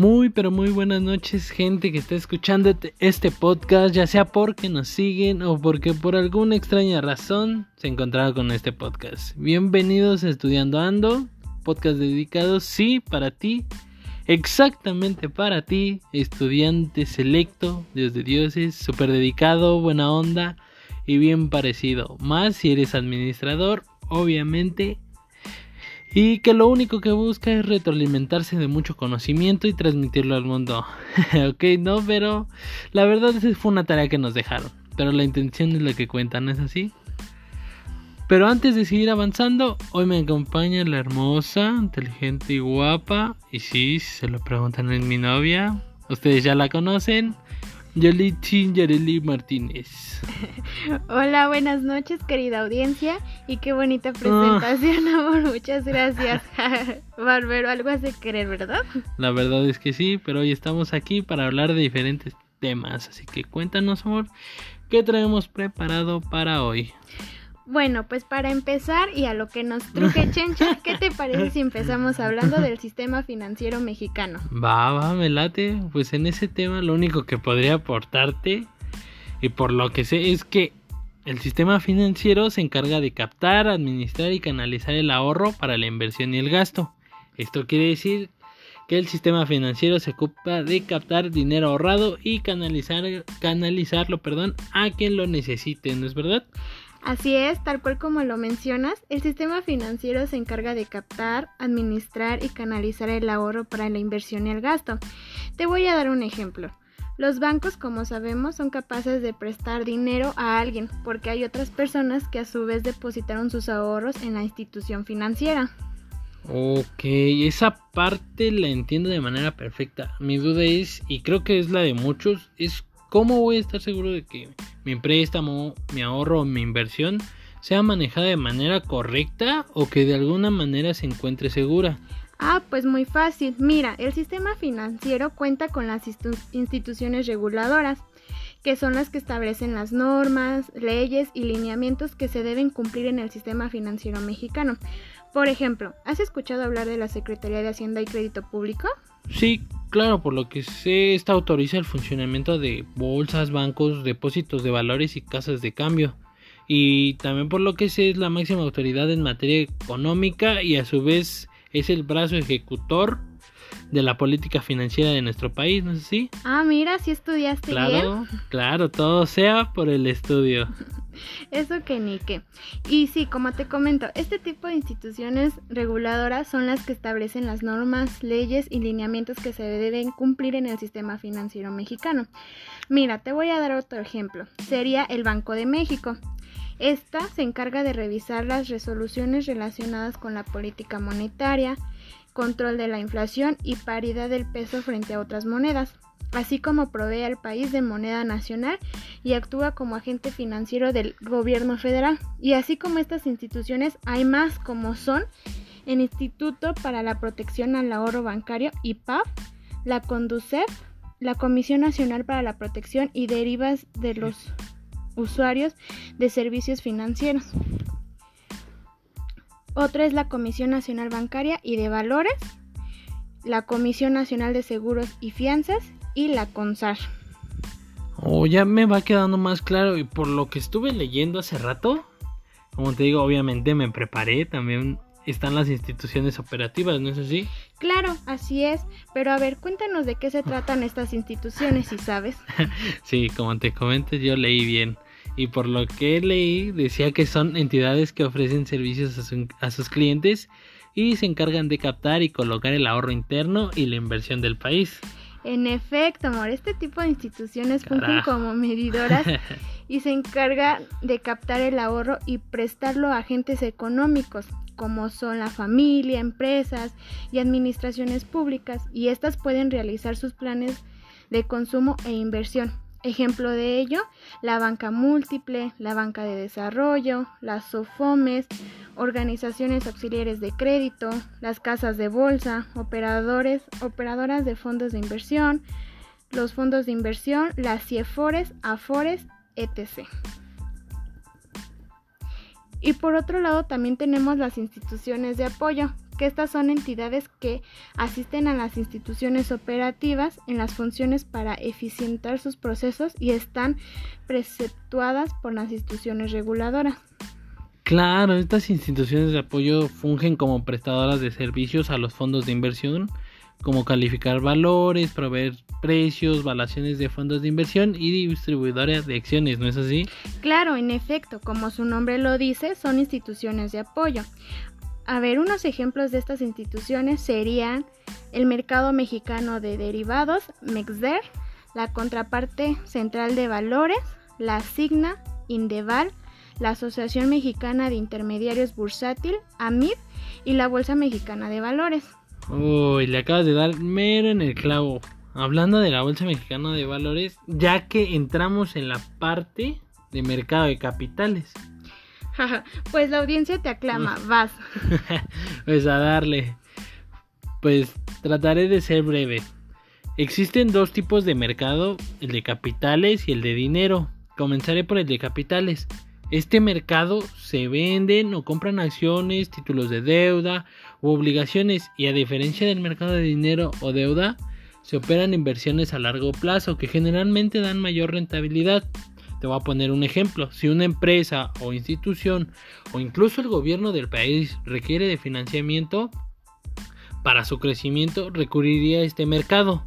Muy, pero muy buenas noches, gente que está escuchando este podcast, ya sea porque nos siguen o porque por alguna extraña razón se encontraron con este podcast. Bienvenidos a Estudiando Ando, podcast dedicado, sí, para ti, exactamente para ti, estudiante selecto, Dios de dioses, súper dedicado, buena onda y bien parecido. Más si eres administrador, obviamente y que lo único que busca es retroalimentarse de mucho conocimiento y transmitirlo al mundo. ok, no, pero la verdad es que fue una tarea que nos dejaron, pero la intención es la que cuenta, ¿no es así? Pero antes de seguir avanzando, hoy me acompaña la hermosa, inteligente y guapa, y sí, se lo preguntan en mi novia, ustedes ya la conocen, Yolitzin Yareli Martínez. Hola, buenas noches, querida audiencia. Y qué bonita presentación, ah. amor. Muchas gracias. Barbero, algo hace querer, ¿verdad? La verdad es que sí, pero hoy estamos aquí para hablar de diferentes temas. Así que cuéntanos, amor, ¿qué traemos preparado para hoy? Bueno, pues para empezar y a lo que nos truje Chencha, ¿qué te parece si empezamos hablando del sistema financiero mexicano? Va, va, me late. Pues en ese tema lo único que podría aportarte, y por lo que sé, es que el sistema financiero se encarga de captar, administrar y canalizar el ahorro para la inversión y el gasto. Esto quiere decir que el sistema financiero se ocupa de captar dinero ahorrado y canalizar, canalizarlo perdón, a quien lo necesite, ¿no es verdad? Así es, tal cual como lo mencionas, el sistema financiero se encarga de captar, administrar y canalizar el ahorro para la inversión y el gasto. Te voy a dar un ejemplo. Los bancos, como sabemos, son capaces de prestar dinero a alguien porque hay otras personas que a su vez depositaron sus ahorros en la institución financiera. Ok, esa parte la entiendo de manera perfecta. Mi duda es, y creo que es la de muchos, es cómo voy a estar seguro de que mi préstamo, mi ahorro o mi inversión sea manejada de manera correcta o que de alguna manera se encuentre segura. Ah, pues muy fácil. Mira, el sistema financiero cuenta con las instituciones reguladoras, que son las que establecen las normas, leyes y lineamientos que se deben cumplir en el sistema financiero mexicano. Por ejemplo, ¿has escuchado hablar de la Secretaría de Hacienda y Crédito Público? Sí, claro, por lo que sé, esta autoriza el funcionamiento de bolsas, bancos, depósitos de valores y casas de cambio. Y también por lo que sé es la máxima autoridad en materia económica y a su vez es el brazo ejecutor de la política financiera de nuestro país, ¿no es así? Ah, mira, si estudiaste claro, Claro, todo sea por el estudio. Eso que ni qué. Y sí, como te comento, este tipo de instituciones reguladoras son las que establecen las normas, leyes y lineamientos que se deben cumplir en el sistema financiero mexicano. Mira, te voy a dar otro ejemplo. Sería el Banco de México. Esta se encarga de revisar las resoluciones relacionadas con la política monetaria, control de la inflación y paridad del peso frente a otras monedas así como provee al país de moneda nacional y actúa como agente financiero del gobierno federal. Y así como estas instituciones, hay más como son el Instituto para la Protección al Ahorro Bancario, IPAF, la CONDUCEF, la Comisión Nacional para la Protección y Derivas de los Usuarios de Servicios Financieros. Otra es la Comisión Nacional Bancaria y de Valores, la Comisión Nacional de Seguros y Fianzas y la CONSAR. Oh, ya me va quedando más claro y por lo que estuve leyendo hace rato, como te digo, obviamente me preparé, también están las instituciones operativas, ¿no es así? Claro, así es, pero a ver, cuéntanos de qué se tratan estas instituciones, si sabes. sí, como te comento, yo leí bien. Y por lo que leí, decía que son entidades que ofrecen servicios a, a sus clientes y se encargan de captar y colocar el ahorro interno y la inversión del país. En efecto, amor, este tipo de instituciones fungen como medidoras y se encarga de captar el ahorro y prestarlo a agentes económicos, como son la familia, empresas y administraciones públicas, y estas pueden realizar sus planes de consumo e inversión. Ejemplo de ello, la banca múltiple, la banca de desarrollo, las SOFOMES, organizaciones auxiliares de crédito, las casas de bolsa, operadores, operadoras de fondos de inversión, los fondos de inversión, las CIEFORES, AFORES, etc. Y por otro lado también tenemos las instituciones de apoyo, que estas son entidades que asisten a las instituciones operativas en las funciones para eficientar sus procesos y están preceptuadas por las instituciones reguladoras. Claro, estas instituciones de apoyo fungen como prestadoras de servicios a los fondos de inversión, como calificar valores, proveer precios, valuaciones de fondos de inversión y distribuidoras de acciones, ¿no es así? Claro, en efecto, como su nombre lo dice, son instituciones de apoyo. A ver, unos ejemplos de estas instituciones serían el Mercado Mexicano de Derivados, MEXDER, la Contraparte Central de Valores, la SIGNA, Indeval, la Asociación Mexicana de Intermediarios Bursátil, AMIB, y la Bolsa Mexicana de Valores. Uy, le acabas de dar mero en el clavo. Hablando de la Bolsa Mexicana de Valores, ya que entramos en la parte de mercado de capitales. pues la audiencia te aclama, vas. pues a darle. Pues trataré de ser breve. Existen dos tipos de mercado, el de capitales y el de dinero. Comenzaré por el de capitales. Este mercado se venden o compran acciones, títulos de deuda u obligaciones y a diferencia del mercado de dinero o deuda, se operan inversiones a largo plazo que generalmente dan mayor rentabilidad. Te voy a poner un ejemplo. Si una empresa o institución o incluso el gobierno del país requiere de financiamiento para su crecimiento, recurriría a este mercado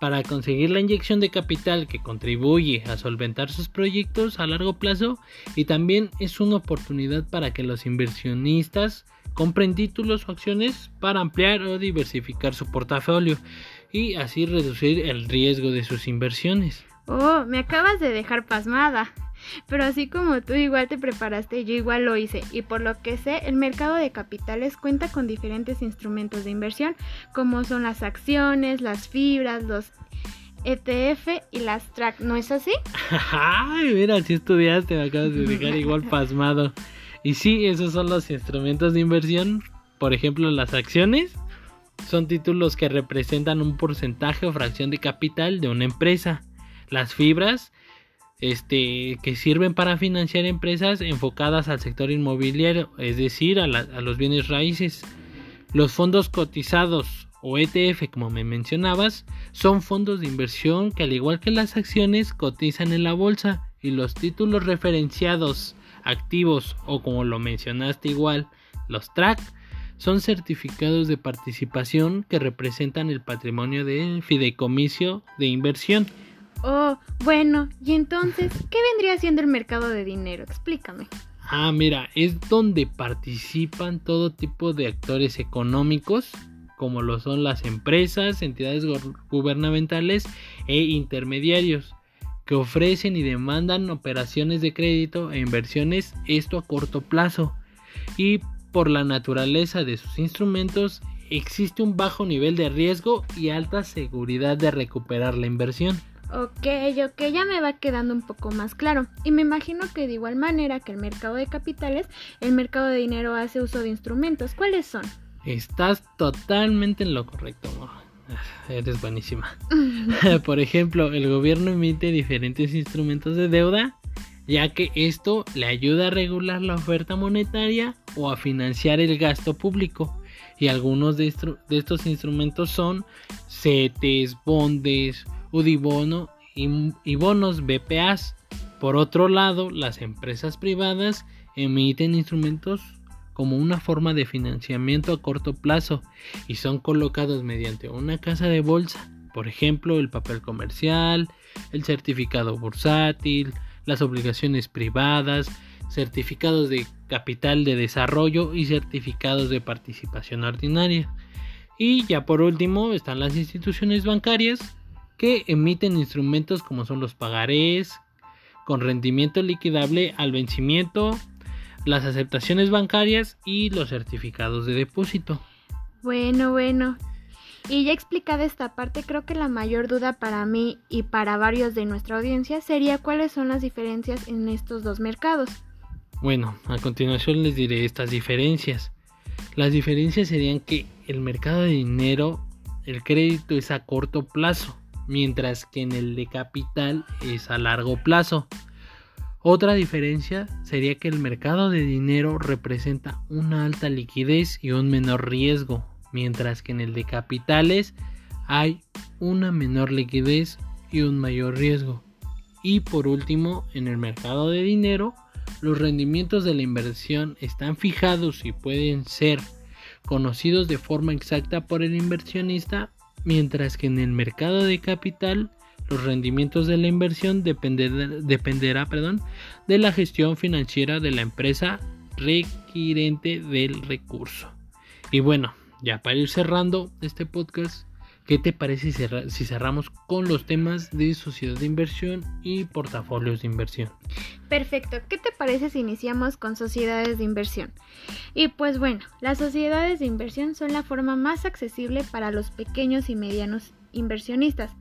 para conseguir la inyección de capital que contribuye a solventar sus proyectos a largo plazo y también es una oportunidad para que los inversionistas compren títulos o acciones para ampliar o diversificar su portafolio y así reducir el riesgo de sus inversiones. Oh, me acabas de dejar pasmada. Pero así como tú igual te preparaste, yo igual lo hice. Y por lo que sé, el mercado de capitales cuenta con diferentes instrumentos de inversión, como son las acciones, las fibras, los ETF y las track. ¿No es así? Ay, mira, si estudiaste, me acabas de dejar igual pasmado. Y sí, esos son los instrumentos de inversión. Por ejemplo, las acciones son títulos que representan un porcentaje o fracción de capital de una empresa. Las fibras este, que sirven para financiar empresas enfocadas al sector inmobiliario, es decir, a, los bienes raíces. Los fondos cotizados o ETF, como me mencionabas, son fondos de inversión que al igual que las acciones cotizan en la bolsa y los títulos referenciados, activos o como lo mencionaste igual, los TRAC, son certificados de participación que representan el patrimonio del fideicomiso de inversión Oh, bueno, y entonces, ¿qué vendría siendo el mercado de dinero? Explícame. Ah, mira, es donde participan todo tipo de actores económicos, como lo son las empresas, entidades gubernamentales e intermediarios, que ofrecen y demandan operaciones de crédito e inversiones, esto a corto plazo. Y por la naturaleza de sus instrumentos, existe un bajo nivel de riesgo y alta seguridad de recuperar la inversión. Ok, ok, ya me va quedando un poco más claro. Y me imagino que de igual manera que el mercado de capitales, el mercado de dinero hace uso de instrumentos. ¿Cuáles son? Estás totalmente en lo correcto. Eres buenísima. Por ejemplo, el gobierno emite diferentes instrumentos de deuda, ya que esto le ayuda a regular la oferta monetaria o a financiar el gasto público. Y algunos de, estos instrumentos son CETES, bondes, UDIBONO y, y bonos BPAs. Por otro lado, las empresas privadas emiten instrumentos como una forma de financiamiento a corto plazo y son colocados mediante una casa de bolsa, por ejemplo el papel comercial, el certificado bursátil, las obligaciones privadas, certificados de capital de desarrollo y certificados de participación ordinaria. Y ya por último están las instituciones bancarias que emiten instrumentos como son los pagarés, con rendimiento liquidable al vencimiento, las aceptaciones bancarias y los certificados de depósito. Bueno, bueno. Y ya explicada esta parte, creo que la mayor duda para mí y para varios de nuestra audiencia sería cuáles son las diferencias en estos dos mercados. Bueno, a continuación les diré estas diferencias. Las diferencias serían que el mercado de dinero, el crédito es a corto plazo, mientras que en el de capital es a largo plazo. Otra diferencia sería que el mercado de dinero representa una alta liquidez y un menor riesgo, mientras que en el de capitales hay una menor liquidez y un mayor riesgo. Y por último, en el mercado de dinero, los rendimientos de la inversión están fijados y pueden ser conocidos de forma exacta por el inversionista, mientras que en el mercado de capital los rendimientos de la inversión dependerá perdón, de la gestión financiera de la empresa requirente del recurso. Y bueno, ya para ir cerrando este podcast, ¿qué te parece si cerramos con los temas de sociedad de inversión y portafolios de inversión? Perfecto, ¿qué te parece si iniciamos con sociedades de inversión? Y pues bueno, las sociedades de inversión son la forma más accesible para los pequeños y medianos inversionistas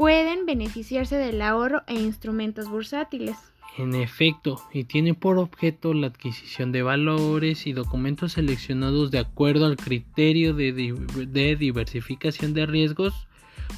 pueden beneficiarse del ahorro e instrumentos bursátiles. En efecto, y tiene por objeto la adquisición de valores y documentos seleccionados de acuerdo al criterio de, diversificación de riesgos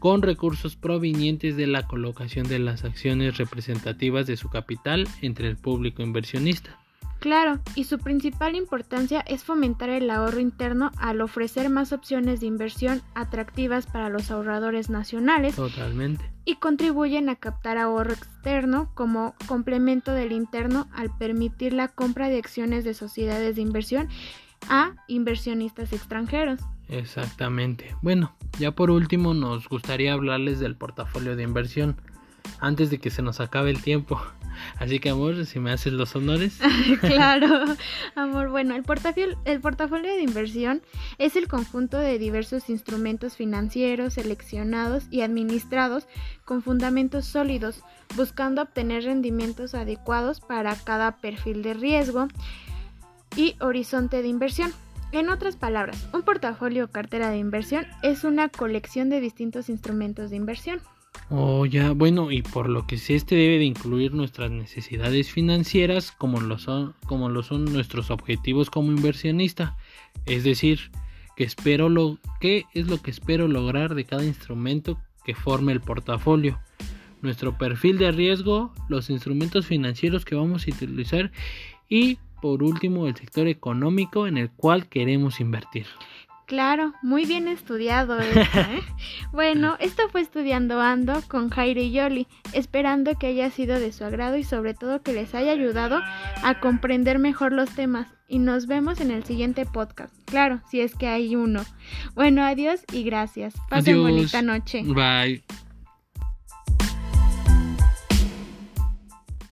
con recursos provenientes de la colocación de las acciones representativas de su capital entre el público inversionista. Claro, y su principal importancia es fomentar el ahorro interno al ofrecer más opciones de inversión atractivas para los ahorradores nacionales. Totalmente. Y contribuyen a captar ahorro externo como complemento del interno al permitir la compra de acciones de sociedades de inversión a inversionistas extranjeros. Exactamente. Bueno, ya por último nos gustaría hablarles del portafolio de inversión antes de que se nos acabe el tiempo. Así que amor, si me haces los honores. claro, amor. Bueno, el portafolio, el portafolio de inversión es el conjunto de diversos instrumentos financieros seleccionados y administrados con fundamentos sólidos, buscando obtener rendimientos adecuados para cada perfil de riesgo y horizonte de inversión. En otras palabras, un portafolio o cartera de inversión es una colección de distintos instrumentos de inversión. Oh, ya, bueno, y por lo que sé, este debe de incluir nuestras necesidades financieras como lo son, como lo son nuestros objetivos como inversionista. Es decir, que espero lo que es lo que espero lograr de cada instrumento que forme el portafolio. Nuestro perfil de riesgo, los instrumentos financieros que vamos a utilizar y por último el sector económico en el cual queremos invertir. Claro, muy bien estudiado ¿eh? bueno, esto fue Estudiando Ando con Jairo y Yoli, esperando que haya sido de su agrado y sobre todo que les haya ayudado a comprender mejor los temas. Y nos vemos en el siguiente podcast. Claro, si es que hay uno. Bueno, adiós y gracias. Pasen bonita noche. Bye.